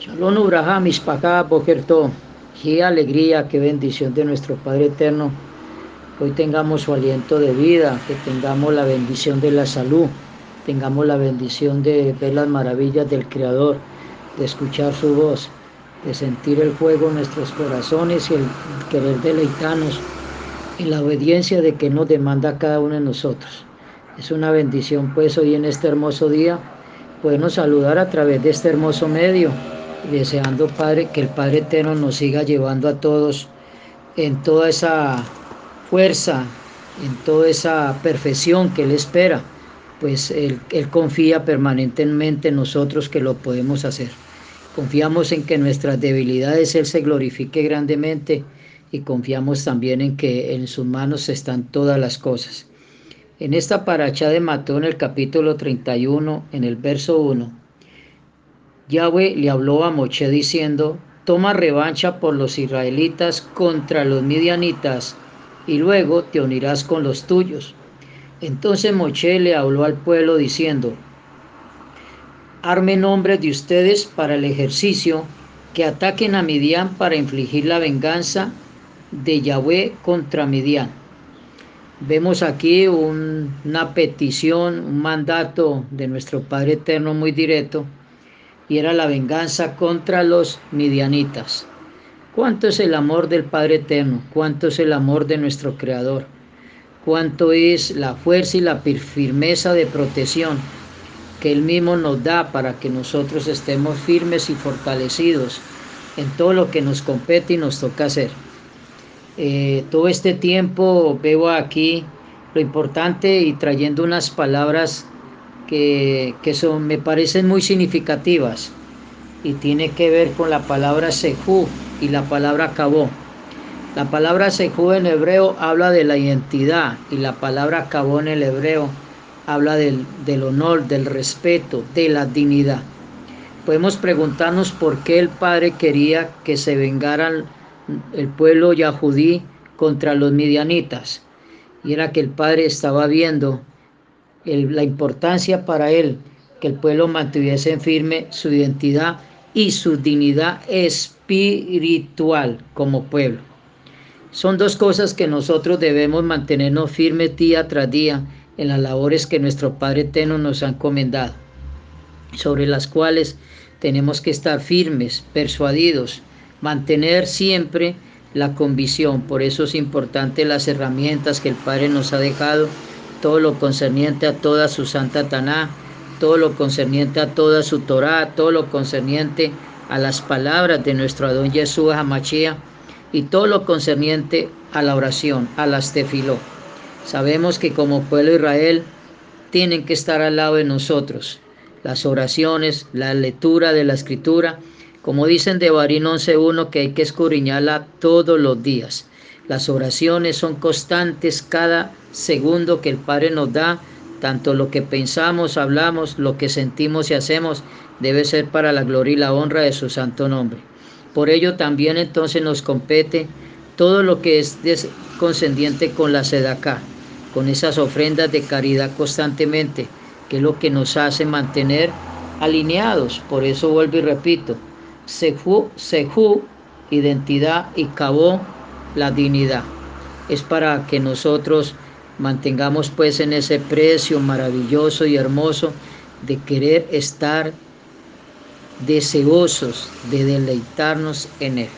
Shalom Ubraham, Mispacá, Bokerto. Qué alegría, qué bendición de nuestro Padre Eterno. Hoy tengamos su aliento de vida, que tengamos la bendición de la salud, tengamos la bendición de ver las maravillas del Creador, de escuchar su voz, de sentir el fuego en nuestros corazones y el querer deleitarnos en la obediencia de que nos demanda cada uno de nosotros. Es una bendición pues hoy en este hermoso día podernos saludar a través de este hermoso medio deseando, Padre, que el Padre Eterno nos siga llevando a todos en toda esa fuerza, en toda esa perfección que Él espera, pues Él, Él confía permanentemente en nosotros que lo podemos hacer. Confiamos en que nuestras debilidades Él se glorifique grandemente y confiamos también en que en sus manos están todas las cosas. En esta paracha de Matón, el capítulo 31, en el verso 1, Yahweh le habló a Moche diciendo, toma revancha por los israelitas contra los midianitas y luego te unirás con los tuyos. Entonces Moche le habló al pueblo diciendo, armen hombres de ustedes para el ejercicio, que ataquen a Midian para infligir la venganza de Yahweh contra Midian. Vemos aquí una petición, un mandato de nuestro Padre Eterno muy directo y era la venganza contra los midianitas. ¿Cuánto es el amor del Padre Eterno? ¿Cuánto es el amor de nuestro Creador? ¿Cuánto es la fuerza y la firmeza de protección que Él mismo nos da para que nosotros estemos firmes y fortalecidos en todo lo que nos compete y nos toca hacer? Eh, todo este tiempo veo aquí lo importante y trayendo unas palabras que, son, me parecen muy significativas y tiene que ver con la palabra sejú y la palabra cabó. La palabra sejú en hebreo habla de la identidad y la palabra cabó en el hebreo habla del, del honor, del respeto, de la dignidad. Podemos preguntarnos por qué el Padre quería que se vengaran el pueblo yahudí contra los midianitas. Y era que el Padre estaba viendo la importancia para él que el pueblo mantuviese en firme su identidad y su dignidad espiritual como pueblo. Son dos cosas que nosotros debemos mantenernos firmes día tras día en las labores que nuestro Padre Eterno nos ha encomendado, sobre las cuales tenemos que estar firmes, persuadidos, mantener siempre la convicción. Por eso es importante las herramientas que el Padre nos ha dejado todo lo concerniente a toda su santa Taná, todo lo concerniente a toda su Torá, todo lo concerniente a las palabras de nuestro Adón Jesús Hamachía y todo lo concerniente a la oración, a las tefiló. Sabemos que como pueblo Israel tienen que estar al lado de nosotros. Las oraciones, la lectura de la escritura, como dicen de Barín 11.1 que hay que escudriñarla todos los días. Las oraciones son constantes cada segundo que el Padre nos da. Tanto lo que pensamos, hablamos, lo que sentimos y hacemos debe ser para la gloria y la honra de su santo nombre. Por ello también entonces nos compete todo lo que es descendiente con la sedacá, con esas ofrendas de caridad constantemente, que es lo que nos hace mantener alineados. Por eso vuelvo y repito, sejú, sejú, identidad y cabó la dignidad. Es para que nosotros mantengamos pues en ese precio maravilloso y hermoso de querer estar deseosos de deleitarnos en Él.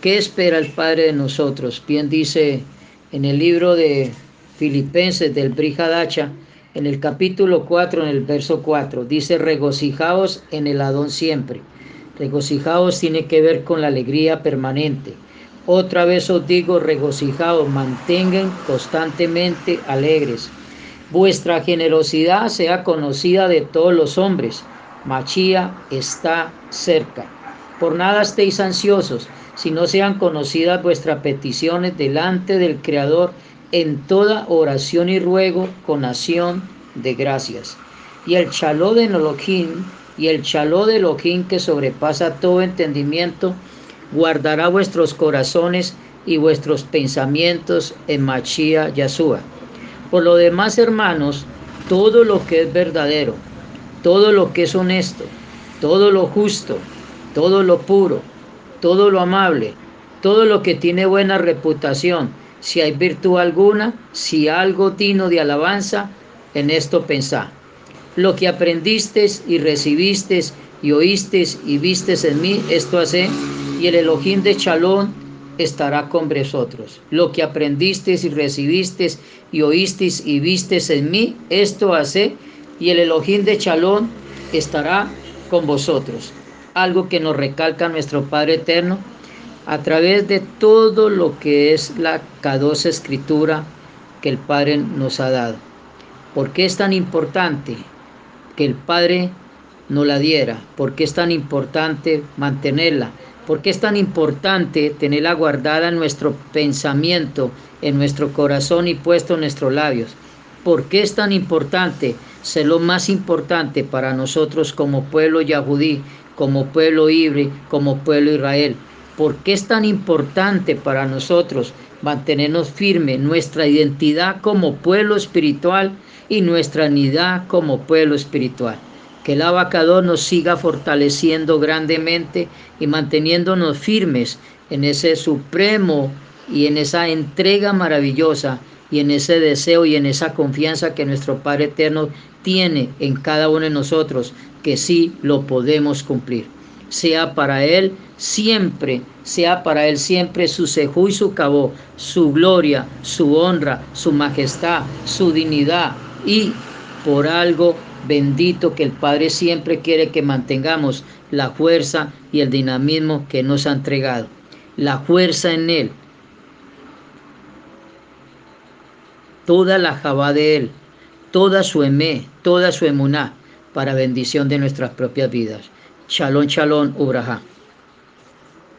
¿Qué espera el Padre de nosotros? Bien dice en el libro de Filipenses del Brihadacha, en el capítulo 4, en el verso 4, dice, regocijaos en el Adón siempre. Regocijaos tiene que ver con la alegría permanente, otra vez os digo, regocijaos, mantengan constantemente alegres. Vuestra generosidad sea conocida de todos los hombres. Machía está cerca. Por nada estéis ansiosos, si no sean conocidas vuestras peticiones delante del Creador en toda oración y ruego con acción de gracias. Y el chaló de Elohim, y el chaló de Elohim que sobrepasa todo entendimiento, guardará vuestros corazones y vuestros pensamientos en Machía Yasúa. Por lo demás, hermanos, todo lo que es verdadero, todo lo que es honesto, todo lo justo, todo lo puro, todo lo amable, todo lo que tiene buena reputación, si hay virtud alguna, si algo digno de alabanza, en esto pensá. Lo que aprendiste y recibiste y oíste y vistes en mí, esto hace, y el Elohim de Chalón estará con vosotros. Lo que aprendiste y recibiste y oíste y vistes en mí, esto hace, y el Elohim de Chalón estará con vosotros. Algo que nos recalca nuestro Padre Eterno a través de todo lo que es la cadosa escritura que el Padre nos ha dado. ¿Por qué es tan importante que el Padre nos la diera? ¿Por qué es tan importante mantenerla? ¿Por qué es tan importante tenerla guardada en nuestro pensamiento, en nuestro corazón y puesto en nuestros labios? ¿Por qué es tan importante ser lo más importante para nosotros como pueblo yahudí, como pueblo ibre, como pueblo Israel? ¿Por qué es tan importante para nosotros mantenernos firme nuestra identidad como pueblo espiritual y nuestra unidad como pueblo espiritual? Que el abacador nos siga fortaleciendo grandemente y manteniéndonos firmes en ese supremo y en esa entrega maravillosa y en ese deseo y en esa confianza que nuestro Padre Eterno tiene en cada uno de nosotros, que sí lo podemos cumplir. Sea para Él siempre, sea para Él siempre su sejú y su cabo, su gloria, su honra, su majestad, su dignidad y por algo bendito que el Padre siempre quiere que mantengamos la fuerza y el dinamismo que nos ha entregado, la fuerza en Él, toda la jabá de Él, toda su emé, toda su emuná, para bendición de nuestras propias vidas. Shalom, shalom, Ubraha.